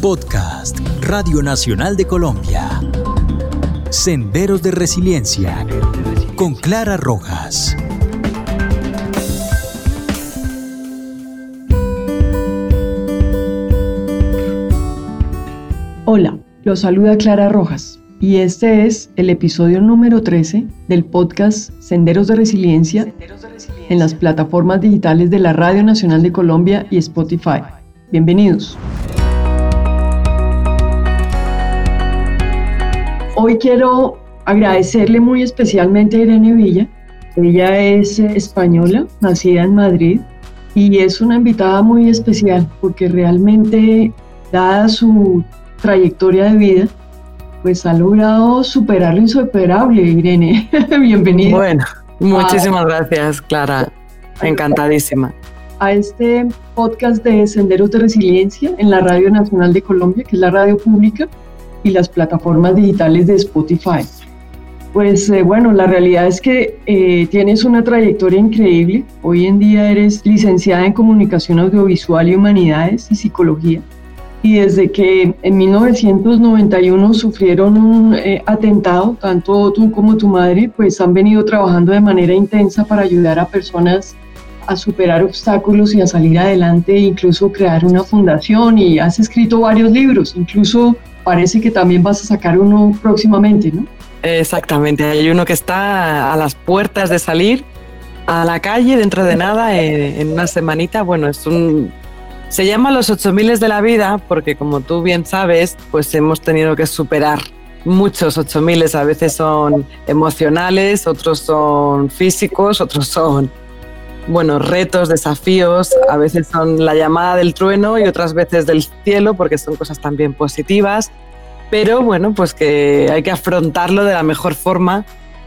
Podcast Radio Nacional de Colombia. Senderos de Resiliencia con Clara Rojas. Hola, los saluda Clara Rojas y este es el episodio número 13 del podcast Senderos de Resiliencia en las plataformas digitales de la Radio Nacional de Colombia y Spotify. Bienvenidos. Hoy quiero agradecerle muy especialmente a Irene Villa. Ella es eh, española, nacida en Madrid, y es una invitada muy especial porque realmente, dada su trayectoria de vida, pues ha logrado superar lo insuperable, Irene. Bienvenida. Bueno, muchísimas gracias, Clara. Encantadísima. A este podcast de Senderos de Resiliencia en la Radio Nacional de Colombia, que es la radio pública y las plataformas digitales de Spotify. Pues eh, bueno, la realidad es que eh, tienes una trayectoria increíble. Hoy en día eres licenciada en Comunicación Audiovisual y Humanidades y Psicología. Y desde que en 1991 sufrieron un eh, atentado, tanto tú como tu madre, pues han venido trabajando de manera intensa para ayudar a personas a superar obstáculos y a salir adelante, incluso crear una fundación y has escrito varios libros, incluso parece que también vas a sacar uno próximamente, ¿no? Exactamente, hay uno que está a las puertas de salir a la calle dentro de nada, eh, en, una semanita. Bueno, es un... Se llama Los 8000 de la vida porque como tú bien sabes, pues hemos tenido que superar muchos 8000, a veces son emocionales, otros son físicos, otros son bueno, retos, desafíos, a veces son la llamada del trueno y otras veces del cielo, porque son cosas también positivas, pero bueno, pues que hay que afrontarlo de la mejor forma.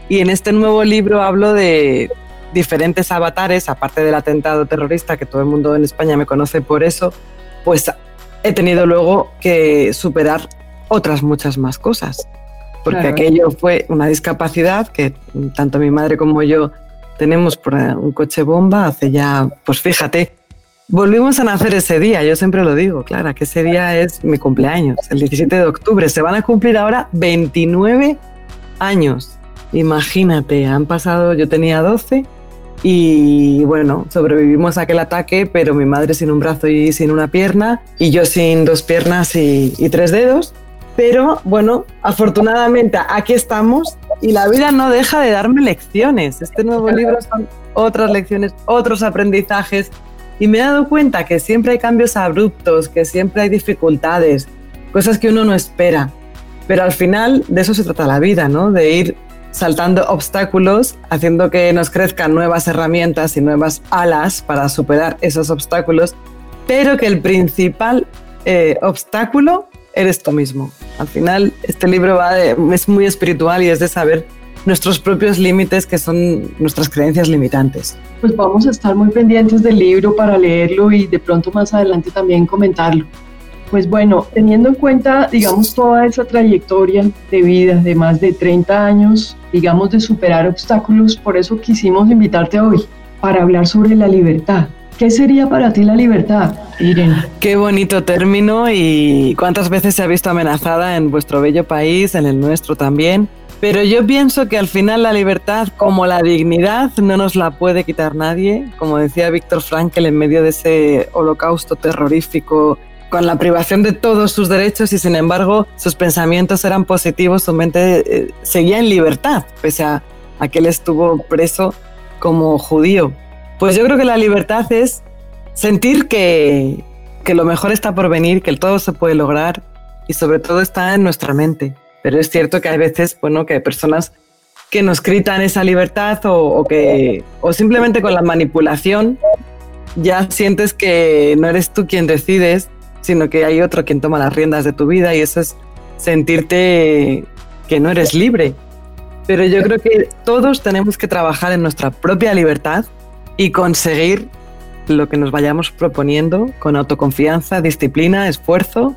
Y en este nuevo libro hablo de diferentes avatares, aparte del atentado terrorista, que todo el mundo en España me conoce por eso, pues he tenido luego que superar otras muchas más cosas. Porque aquello fue una discapacidad que tanto mi madre como yo tenemos por un coche bomba hace ya, pues fíjate, volvimos a nacer ese día, yo siempre lo digo, claro, que ese día es mi cumpleaños, el 17 de octubre, se van a cumplir ahora 29 años. Imagínate, han pasado, yo tenía 12 y bueno, sobrevivimos a aquel ataque, pero mi madre sin un brazo y sin una pierna y yo sin dos piernas y, y tres dedos. Pero bueno, afortunadamente aquí estamos y la vida no deja de darme lecciones. Este nuevo libro son otras lecciones, otros aprendizajes y me he dado cuenta que siempre hay cambios abruptos, que siempre hay dificultades, cosas que uno no espera. Pero al final de eso se trata la vida, ¿no? De ir saltando obstáculos, haciendo que nos crezcan nuevas herramientas y nuevas alas para superar esos obstáculos, pero que el principal eh, obstáculo eres tú mismo. Al final, este libro es muy espiritual y es de saber nuestros propios límites, que son nuestras creencias limitantes. Pues vamos a estar muy pendientes del libro para leerlo y de pronto más adelante también comentarlo. Pues bueno, teniendo en cuenta, digamos, toda esa trayectoria de vida de más de 30 años, digamos, de superar obstáculos, por eso quisimos invitarte hoy para hablar sobre la libertad. ¿Qué sería para ti la libertad, Irene? Qué bonito término y cuántas veces se ha visto amenazada en vuestro bello país, en el nuestro también. Pero yo pienso que al final la libertad, como la dignidad, no nos la puede quitar nadie. Como decía Víctor Frankl en medio de ese holocausto terrorífico, con la privación de todos sus derechos y sin embargo sus pensamientos eran positivos, su mente eh, seguía en libertad, pese a, a que él estuvo preso como judío. Pues yo creo que la libertad es sentir que, que lo mejor está por venir, que todo se puede lograr y sobre todo está en nuestra mente. Pero es cierto que hay veces, bueno, que hay personas que nos gritan esa libertad o, o, que o simplemente con la manipulación ya sientes que no eres tú quien decides, sino que hay otro quien toma las riendas de tu vida y eso es sentirte que no eres libre. Pero yo creo que todos tenemos que trabajar en nuestra propia libertad y conseguir lo que nos vayamos proponiendo con autoconfianza, disciplina, esfuerzo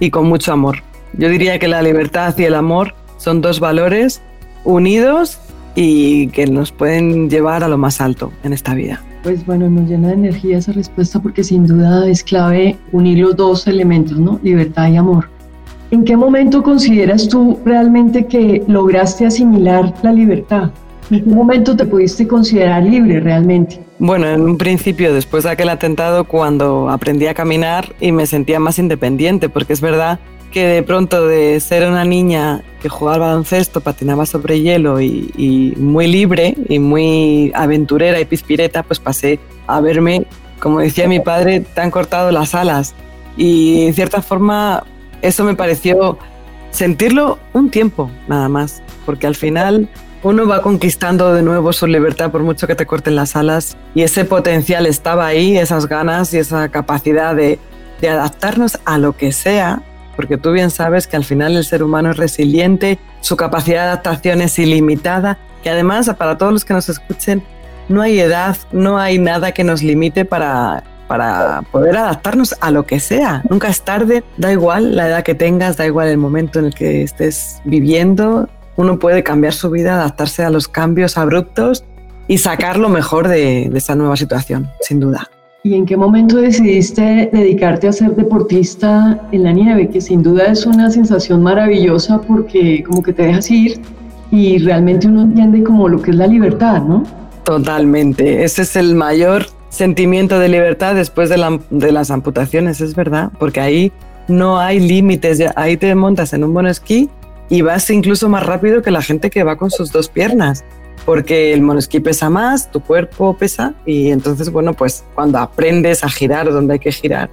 y con mucho amor. Yo diría que la libertad y el amor son dos valores unidos y que nos pueden llevar a lo más alto en esta vida. Pues bueno, nos llena de energía esa respuesta porque sin duda es clave unir los dos elementos, ¿no? Libertad y amor. ¿En qué momento consideras tú realmente que lograste asimilar la libertad? ¿En qué momento te pudiste considerar libre realmente? Bueno, en un principio, después de aquel atentado, cuando aprendí a caminar y me sentía más independiente, porque es verdad que de pronto de ser una niña que jugaba baloncesto, patinaba sobre hielo y, muy libre y muy aventurera y pispireta, pues pasé a verme, como decía mi padre, tan cortado las alas. Y en cierta forma eso me pareció sentirlo un tiempo nada más, porque al final uno va conquistando de nuevo su libertad por mucho que te corten las alas y ese potencial estaba ahí, esas ganas y esa capacidad de, adaptarnos a lo que sea porque tú bien sabes que al final el ser humano es resiliente, su capacidad de adaptación es ilimitada y además para todos los que nos escuchen, no hay edad, no hay nada que nos limite para, para poder adaptarnos a lo que sea. Nunca es tarde, da igual la edad que tengas, da igual el momento en el que estés viviendo, uno puede cambiar su vida, adaptarse a los cambios abruptos y sacar lo mejor de, de esa nueva situación, sin duda. ¿Y en qué momento decidiste dedicarte a ser deportista en la nieve? Que sin duda es una sensación maravillosa porque como que te dejas ir y realmente uno entiende como lo que es la libertad, ¿no? Totalmente. Ese es el mayor sentimiento de libertad después de, de las amputaciones, es verdad, porque ahí no hay límites. Ahí te montas en un buen esquí y vas incluso más rápido que la gente que va con sus dos piernas porque el monosquí pesa más, tu cuerpo pesa y entonces, bueno, pues cuando aprendes a girar donde hay que girar,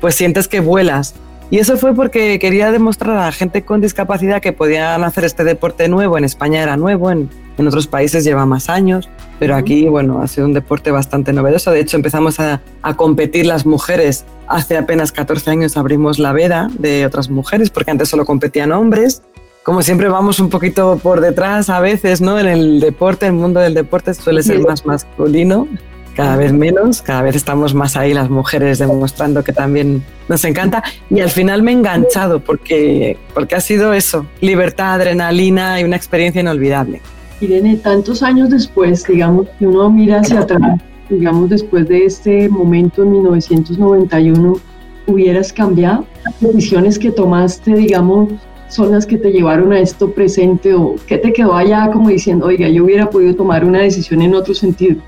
pues sientes que vuelas. Y eso fue porque quería demostrar a la gente con discapacidad que podían hacer este deporte nuevo. En España era nuevo, en, en otros países lleva más años, pero aquí, bueno, ha sido un deporte bastante novedoso. De hecho, empezamos a, a competir las mujeres. Hace apenas 14 años abrimos la veda de otras mujeres, porque antes solo competían hombres como siempre vamos un poquito por detrás a veces, ¿no? En el deporte, el mundo del deporte suele ser más masculino, cada vez menos, cada vez estamos más ahí las mujeres demostrando que también nos encanta y al final me he enganchado porque, porque ha sido eso, libertad, adrenalina y una experiencia inolvidable. Irene, tantos años después, digamos, que uno mira hacia atrás, digamos, después de este momento en 1991, ¿hubieras cambiado las decisiones que tomaste, digamos, son las que te llevaron a esto presente o qué te quedó allá como diciendo, oiga, yo hubiera podido tomar una decisión en otro sentido?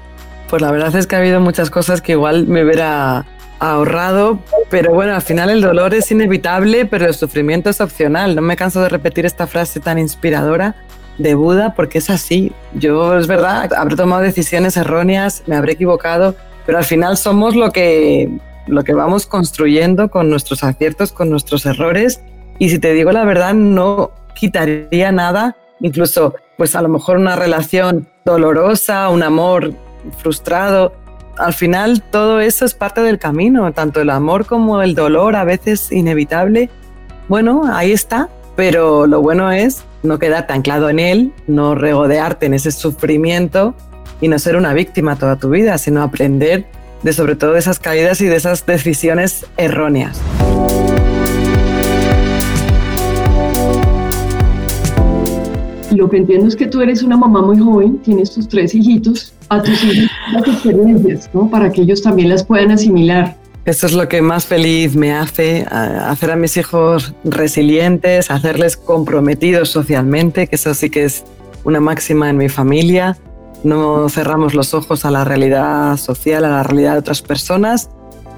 Pues la verdad es que ha habido muchas cosas que igual me hubiera ahorrado, pero bueno, al final el dolor es inevitable, pero el sufrimiento es opcional. No me canso de repetir esta frase tan inspiradora de Buda porque es así. Yo es verdad, habré tomado decisiones erróneas, me habré equivocado, pero al final somos lo que lo que vamos construyendo con nuestros aciertos, con nuestros errores y si te digo la verdad, no quitaría nada, incluso pues a lo mejor una relación dolorosa, un amor frustrado. Al final todo eso es parte del camino, tanto el amor como el dolor, a veces inevitable. Bueno, ahí está, pero lo bueno es no quedarte anclado en él, no regodearte en ese sufrimiento y no ser una víctima toda tu vida, sino aprender de sobre todo de esas caídas y de esas decisiones erróneas. Lo que entiendo es que tú eres una mamá muy joven, tienes tus tres hijitos, a tus hijos las experiencias, ¿no? Para que ellos también las puedan asimilar. Eso es lo que más feliz me hace, hacer a mis hijos resilientes, hacerles comprometidos socialmente, que eso sí que es una máxima en mi familia. No cerramos los ojos a la realidad social, a la realidad de otras personas.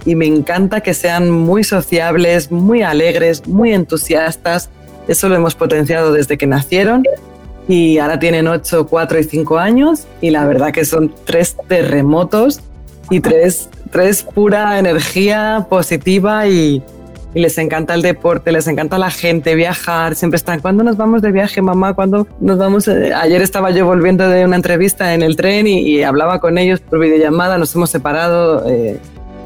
Y me encanta que sean muy sociables, muy alegres, muy entusiastas. Eso lo hemos potenciado desde que nacieron y ahora tienen 8, 4 y 5 años y la verdad que son tres terremotos y tres, tres pura energía positiva y, y, les encanta el deporte, les encanta la gente, viajar, siempre están, ¿cuándo nos vamos de viaje, mamá? ¿Cuándo nos vamos? Ayer estaba yo volviendo de una entrevista en el tren y, hablaba con ellos por videollamada, nos hemos separado. Eh,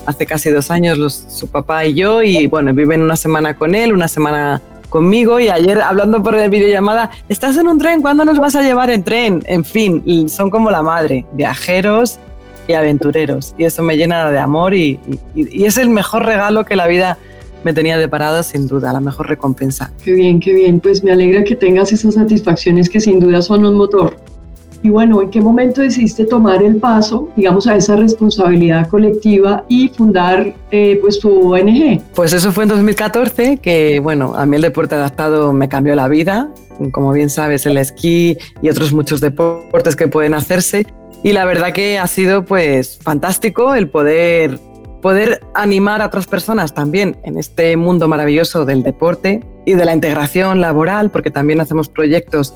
hace casi dos años los, su papá y yo y bueno, viven una semana con él, una semana conmigo y ayer hablando por videollamada, ¿estás en un tren? ¿Cuándo nos vas a llevar en tren? En fin, son como la madre, viajeros y aventureros. Y eso me llena de amor y, es el mejor regalo que la vida me tenía deparado, sin duda, la mejor recompensa. Qué bien, qué bien. Pues me alegra que tengas esas satisfacciones que sin duda son un motor. Y bueno, ¿en qué momento decidiste tomar el paso, digamos, a esa responsabilidad colectiva y fundar eh, pues tu ONG? Pues eso fue en 2014, que bueno, a mí el deporte adaptado me cambió la vida. Como bien sabes, el esquí y otros muchos deportes que pueden hacerse. Y la verdad que ha sido pues fantástico el poder poder animar a otras personas también en este mundo maravilloso del deporte y de la integración laboral, porque también hacemos proyectos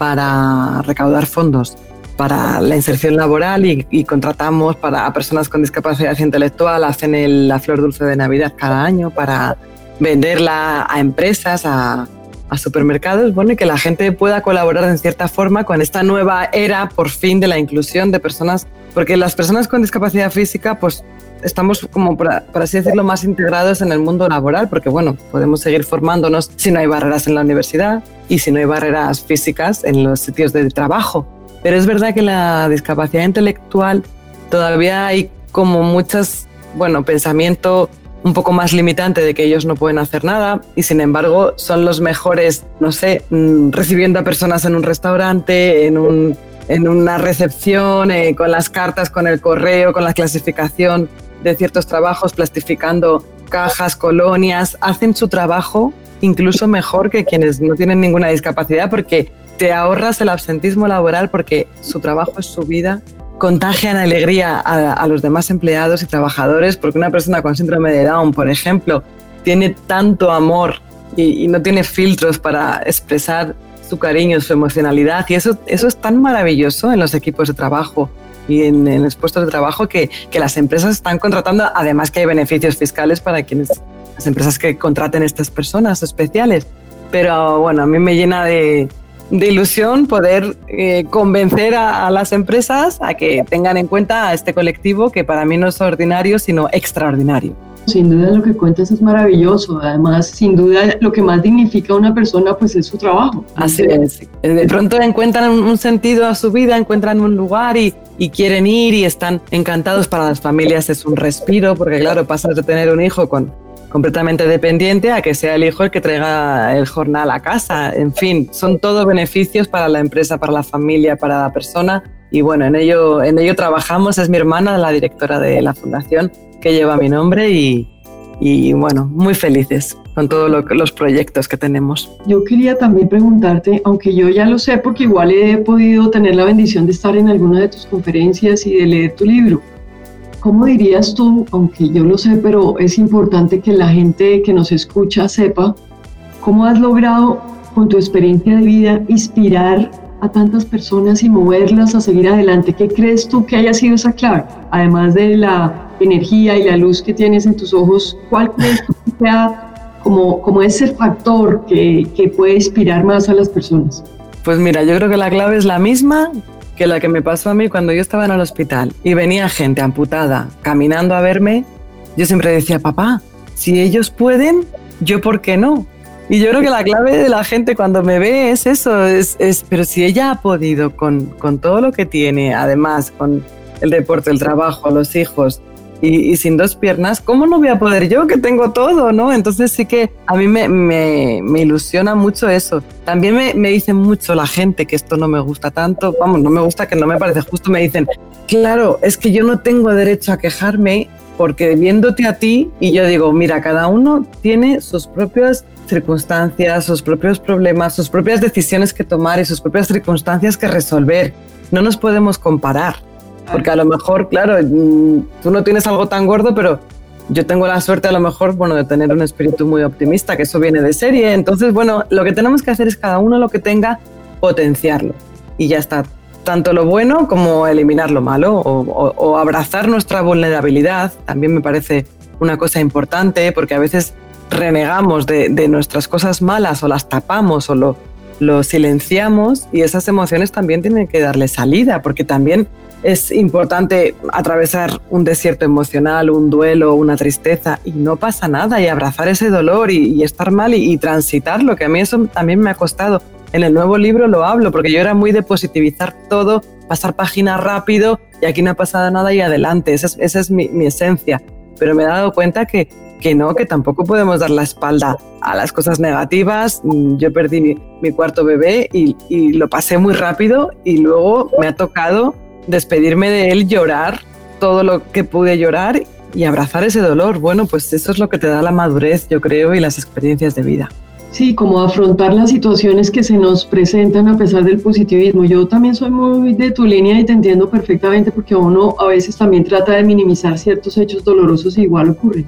para recaudar fondos para la inserción laboral y, contratamos para a personas con discapacidad intelectual, hacen la flor dulce de Navidad cada año para venderla a empresas, a, a supermercados, bueno, y que la gente pueda colaborar en cierta forma con esta nueva era, por fin, de la inclusión de personas, porque las personas con discapacidad física, pues estamos como, por, así decirlo, más integrados en el mundo laboral, porque bueno, podemos seguir formándonos si no hay barreras en la universidad y si no hay barreras físicas en los sitios de trabajo. Pero es verdad que la discapacidad intelectual todavía hay como muchas, bueno, pensamiento un poco más limitante de que ellos no pueden hacer nada y sin embargo son los mejores, no sé, mm, recibiendo a personas en un restaurante, en, un, en una recepción, eh, con las cartas, con el correo, con la clasificación de ciertos trabajos, plastificando cajas, colonias, hacen su trabajo incluso mejor que quienes no tienen ninguna discapacidad porque te ahorras el absentismo laboral porque su trabajo es su vida. Contagian alegría a, los demás empleados y trabajadores, porque una persona con síndrome de Down, por ejemplo, tiene tanto amor y, no tiene filtros para expresar su cariño, su emocionalidad, y eso, eso es tan maravilloso en los equipos de trabajo y en, en los puestos de trabajo que, que, las empresas están contratando, además que hay beneficios fiscales para quienes, las empresas que contraten estas personas especiales. Pero bueno, a mí me llena de, de ilusión poder eh, convencer a, las empresas a que tengan en cuenta a este colectivo que para mí no es ordinario, sino extraordinario. Sin duda lo que cuentas es maravilloso. Además, sin duda lo que más dignifica a una persona pues es su trabajo. Así es. De pronto encuentran un sentido a su vida, encuentran un lugar y, y quieren ir y están encantados. Para las familias es un respiro porque claro, pasas de tener un hijo con completamente dependiente a que sea el hijo el que traiga el jornal a casa. En fin, son todos beneficios para la empresa, para la familia, para la persona. Y bueno, en ello, en ello trabajamos. Es mi hermana, la directora de la fundación, que lleva mi nombre y, y bueno, muy felices con todos los proyectos que tenemos. Yo quería también preguntarte, aunque yo ya lo sé porque igual he podido tener la bendición de estar en alguna de tus conferencias y de leer tu libro, ¿Cómo dirías tú, aunque yo lo sé, pero es importante que la gente que nos escucha sepa, cómo has logrado con tu experiencia de vida inspirar a tantas personas y moverlas a seguir adelante? ¿Qué crees tú que haya sido esa clave? Además de la energía y la luz que tienes en tus ojos, ¿cuál crees que sea como, como ese factor que, que puede inspirar más a las personas? Pues mira, yo creo que la clave es la misma que la que me pasó a mí cuando yo estaba en el hospital y venía gente amputada caminando a verme, yo siempre decía, papá, si ellos pueden, yo por qué no. Y yo creo que la clave de la gente cuando me ve es eso, es, es pero si ella ha podido con, con todo lo que tiene, además con el deporte, el trabajo, los hijos, y, sin dos piernas, ¿cómo no voy a poder yo que tengo todo, no? Entonces sí que a mí me, me, ilusiona mucho eso. También me, me dicen mucho la gente que esto no me gusta tanto, vamos, no me gusta que no me parece justo, me dicen, claro, es que yo no tengo derecho a quejarme porque viéndote a ti y yo digo, mira, cada uno tiene sus propias circunstancias, sus propios problemas, sus propias decisiones que tomar y sus propias circunstancias que resolver. No nos podemos comparar. Porque a lo mejor, claro, mm, tú no tienes algo tan gordo, pero yo tengo la suerte a lo mejor, bueno, de tener un espíritu muy optimista, que eso viene de serie. Entonces, bueno, lo que tenemos que hacer es cada uno lo que tenga, potenciarlo. Y ya está. Tanto lo bueno como eliminar lo malo o, abrazar nuestra vulnerabilidad también me parece una cosa importante porque a veces renegamos de, nuestras cosas malas o las tapamos o lo, silenciamos y esas emociones también tienen que darle salida porque también es importante atravesar un desierto emocional, un duelo, una tristeza y no pasa nada y abrazar ese dolor y, estar mal y, transitarlo, que a mí eso también me ha costado. En el nuevo libro lo hablo porque yo era muy de positivizar todo, pasar página rápido y aquí no ha pasado nada y adelante, esa es, mi, esencia. Pero me he dado cuenta que, que no, que tampoco podemos dar la espalda a las cosas negativas. Mm, yo perdí mi, cuarto bebé y, lo pasé muy rápido y luego me ha tocado despedirme de él, llorar todo lo que pude llorar y abrazar ese dolor. Bueno, pues eso es lo que te da la madurez, yo creo, y las experiencias de vida. Sí, como afrontar las situaciones que se nos presentan a pesar del positivismo. Yo también soy muy de tu línea y te entiendo perfectamente porque uno a veces también trata de minimizar ciertos hechos dolorosos e igual ocurre.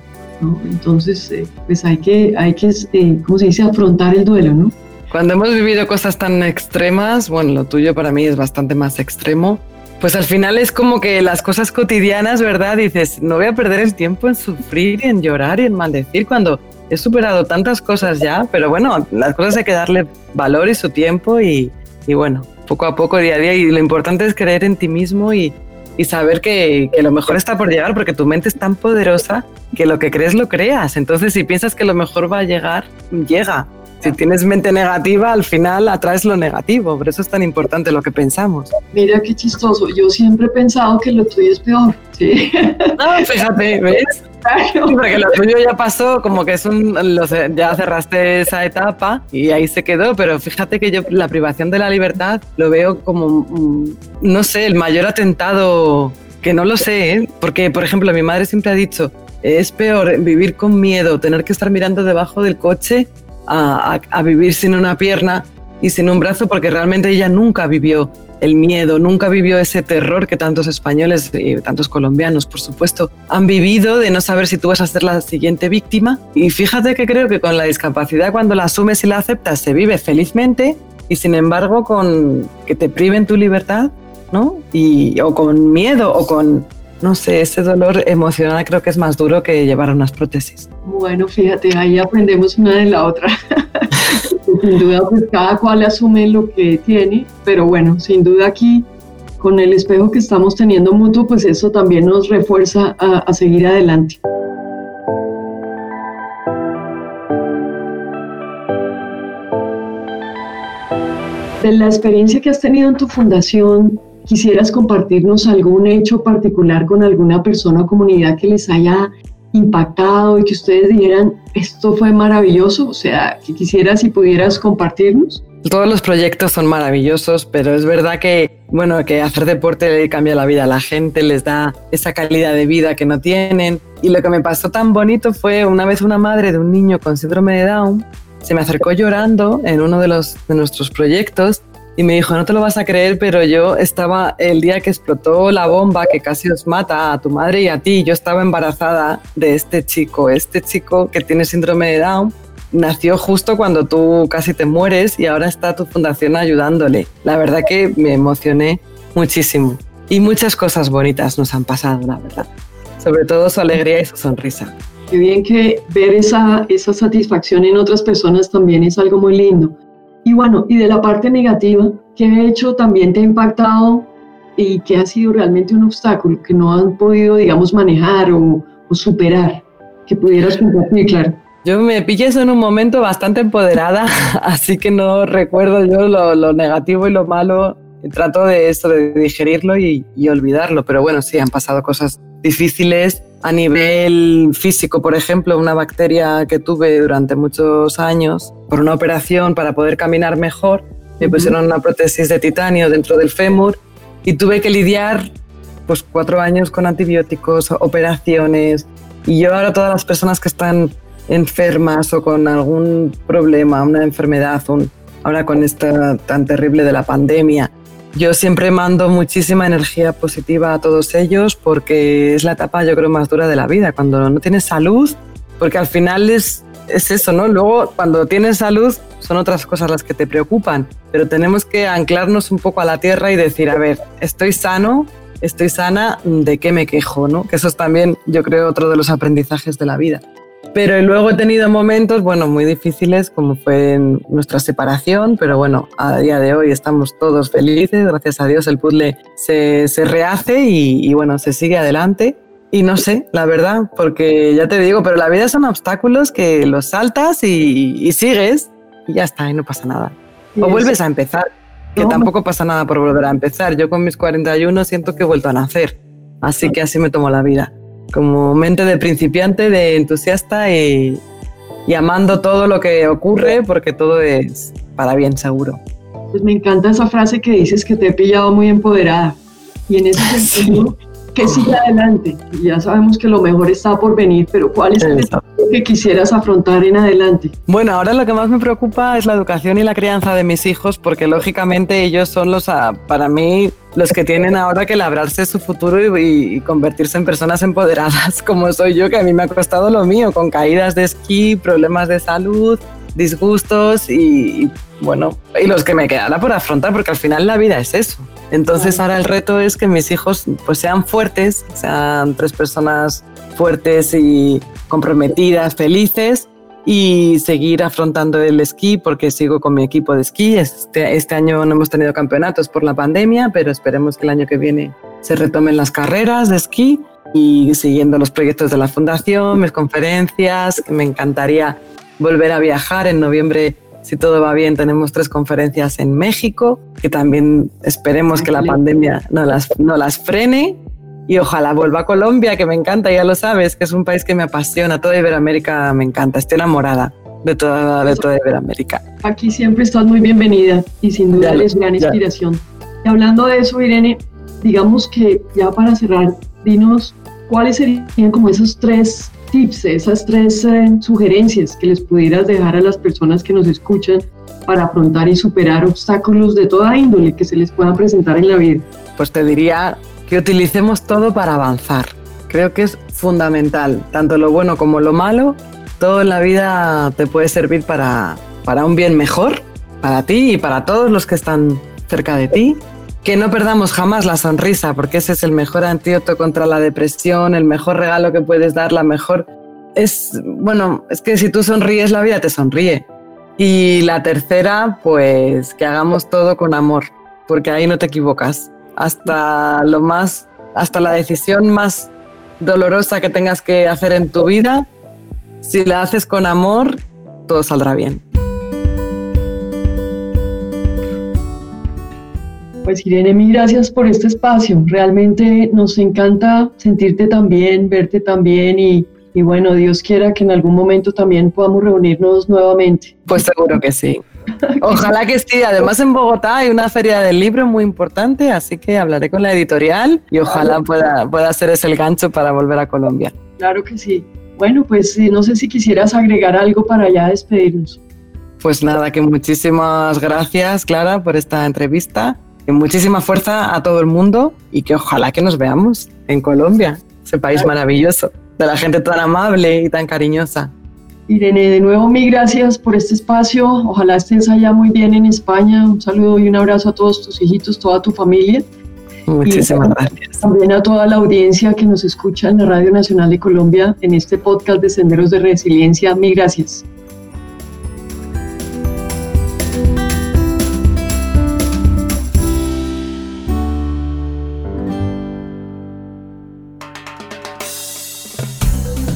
Entonces, eh, pues hay que, hay que eh, ¿cómo se dice?, afrontar el duelo, ¿no? Cuando hemos vivido cosas tan extremas, bueno, lo tuyo para mí es bastante más extremo, pues al final es como que las cosas cotidianas, ¿verdad? Dices, no voy a perder el tiempo en sufrir y en llorar y en maldecir cuando he superado tantas cosas ya, pero bueno, las cosas hay que darle valor y su tiempo y, bueno, poco a poco, día a día. Y lo importante es creer en ti mismo y, y saber que, que, lo mejor está por llegar, porque tu mente es tan poderosa que lo que crees lo creas. Entonces, si piensas que lo mejor va a llegar, llega si tienes mente negativa, al final atraes lo negativo. Por eso es tan importante lo que pensamos. Mira qué chistoso. Yo siempre he pensado que lo tuyo es peor. Sí. No, fíjate, ¿ves? Porque lo tuyo ya pasó, como que es un, ya cerraste esa etapa y ahí se quedó, pero fíjate que yo la privación de la libertad lo veo como, mm, no sé, el mayor atentado, que no lo sé, ¿eh? porque por ejemplo mi madre siempre ha dicho, es peor vivir con miedo, tener que estar mirando debajo del coche a, vivir sin una pierna y sin un brazo porque realmente ella nunca vivió el miedo, nunca vivió ese terror que tantos españoles y tantos colombianos, por supuesto, han vivido de no saber si tú vas a ser la siguiente víctima. Y fíjate que creo que con la discapacidad, cuando la asumes y la aceptas, se vive felizmente y sin embargo con que te priven tu libertad, ¿no? Y, o con miedo o con no sé, ese dolor emocional creo que es más duro que llevar unas prótesis. Bueno, fíjate, ahí aprendemos una de la otra. sin duda, pues cada cual asume lo que tiene, pero bueno, sin duda aquí con el espejo que estamos teniendo mutuo, pues eso también nos refuerza a, a seguir adelante. De la experiencia que has tenido en tu fundación, ¿Quisieras compartirnos algún hecho particular con alguna persona o comunidad que les haya impactado y que ustedes dijeran, esto fue maravilloso? O sea, que quisieras si pudieras compartirnos. Todos los proyectos son maravillosos, pero es verdad que, bueno, que hacer deporte le cambia la vida a la gente, les da esa calidad de vida que no tienen. Y lo que me pasó tan bonito fue una vez una madre de un niño con síndrome de Down se me acercó llorando en uno de, los, de nuestros proyectos y me dijo, no te lo vas a creer, pero yo estaba el día que explotó la bomba que casi os mata a tu madre y a ti, yo estaba embarazada de este chico, este chico que tiene síndrome de Down. Nació justo cuando tú casi te mueres y ahora está tu fundación ayudándole. La verdad que me emocioné muchísimo. Y muchas cosas bonitas nos han pasado, la verdad. Sobre todo su alegría y su sonrisa. Qué bien que ver esa, esa satisfacción en otras personas también es algo muy lindo. Y bueno, y de la parte negativa, ¿qué hecho también te ha impactado y qué ha sido realmente un obstáculo que no han podido, digamos, manejar o, superar? Que pudieras compartir, claro. Yo me pilles en un momento bastante empoderada, así que no recuerdo yo lo, negativo y lo malo. Trato de eso, de digerirlo y olvidarlo. Pero bueno, sí, han pasado cosas difíciles a nivel físico, por ejemplo, una bacteria que tuve durante muchos años por una operación para poder caminar mejor, me pusieron una prótesis de titanio dentro del fémur y tuve que lidiar pues cuatro años con antibióticos, operaciones. Y yo ahora todas las personas que están enfermas o con algún problema, una enfermedad, ahora con esta tan terrible de la pandemia, yo siempre mando muchísima energía positiva a todos ellos porque es la etapa yo creo más dura de la vida, cuando no tienes salud, porque al final es, es eso, ¿no? Luego cuando tienes salud son otras cosas las que te preocupan, pero tenemos que anclarnos un poco a la tierra y decir, a ver, estoy sano, estoy sana, ¿de qué me quejo? ¿no? Que eso es también yo creo otro de los aprendizajes de la vida. Pero luego he tenido momentos, bueno, muy difíciles, como fue en nuestra separación, pero bueno, a día de hoy estamos todos felices, gracias a Dios el puzzle se, se rehace y, y, bueno, se sigue adelante. Y no sé, la verdad, porque ya te digo, pero la vida son obstáculos que los saltas y, y sigues y ya está, y no pasa nada. O vuelves a empezar, que tampoco pasa nada por volver a empezar. Yo con mis 41 siento que he vuelto a nacer, así que así me tomo la vida. Como mente de principiante, de entusiasta y, y amando todo lo que ocurre porque todo es para bien seguro. Pues me encanta esa frase que dices que te he pillado muy empoderada. Y en ese sentido, que sigue adelante. ya sabemos que lo mejor está por venir, pero ¿cuál es el que quisieras afrontar en adelante? Bueno, ahora lo que más me preocupa es la educación y la crianza de mis hijos, porque lógicamente ellos son los, ah, para mí, los que tienen ahora que labrarse su futuro y, convertirse en personas empoderadas, como soy yo, que a mí me ha costado lo mío, con caídas de esquí, problemas de salud, disgustos y, bueno, y los que me quedará por afrontar, porque al final la vida es eso. Entonces ahora el reto es que mis hijos pues sean fuertes, sean tres personas fuertes y comprometidas, felices y seguir afrontando el esquí porque sigo con mi equipo de esquí. Este, este año no hemos tenido campeonatos por la pandemia, pero esperemos que el año que viene se retomen las carreras de esquí y siguiendo los proyectos de la fundación, mis conferencias, me encantaría volver a viajar. En noviembre, si todo va bien, tenemos tres conferencias en México, que también esperemos que la pandemia no las, no las frene. Y ojalá vuelva a Colombia, que me encanta, ya lo sabes, que es un país que me apasiona. Toda Iberoamérica me encanta, estoy enamorada de toda, de toda Iberoamérica. Aquí siempre estás muy bienvenida y sin duda es gran inspiración. Y hablando de eso, Irene, digamos que ya para cerrar, dinos cuáles serían como esos tres tips, esas tres eh, sugerencias que les pudieras dejar a las personas que nos escuchan para afrontar y superar obstáculos de toda índole que se les puedan presentar en la vida? Pues te diría que utilicemos todo para avanzar. Creo que es fundamental, tanto lo bueno como lo malo, todo en la vida te puede servir para, para un bien mejor, para ti y para todos los que están cerca de ti que no perdamos jamás la sonrisa, porque ese es el mejor antídoto contra la depresión, el mejor regalo que puedes dar, la mejor... Es, bueno, es que si tú sonríes, la vida te sonríe. Y la tercera, pues que hagamos todo con amor, porque ahí no te equivocas. Hasta lo más, hasta la decisión más dolorosa que tengas que hacer en tu vida, si la haces con amor, todo saldrá bien. Pues Irene, mil gracias por este espacio. Realmente nos encanta sentirte también, verte también y, y bueno, Dios quiera que en algún momento también podamos reunirnos nuevamente. Pues seguro que sí. Ojalá que sí. Además en Bogotá hay una feria del libro muy importante, así que hablaré con la editorial y ojalá pueda, pueda ser ese el gancho para volver a Colombia. Claro que sí. Bueno, pues no sé si quisieras agregar algo para ya despedirnos. Pues nada, que muchísimas gracias, Clara, por esta entrevista muchísima fuerza a todo el mundo y que ojalá que nos veamos en Colombia, ese país maravilloso, de la gente tan amable y tan cariñosa. Irene, de nuevo mil gracias por este espacio. Ojalá estés allá muy bien en España. Un saludo y un abrazo a todos tus hijitos, toda tu familia. Muchísimas gracias. También a toda la audiencia que nos escucha en la Radio Nacional de Colombia en este podcast de Senderos de Resiliencia. Mil gracias.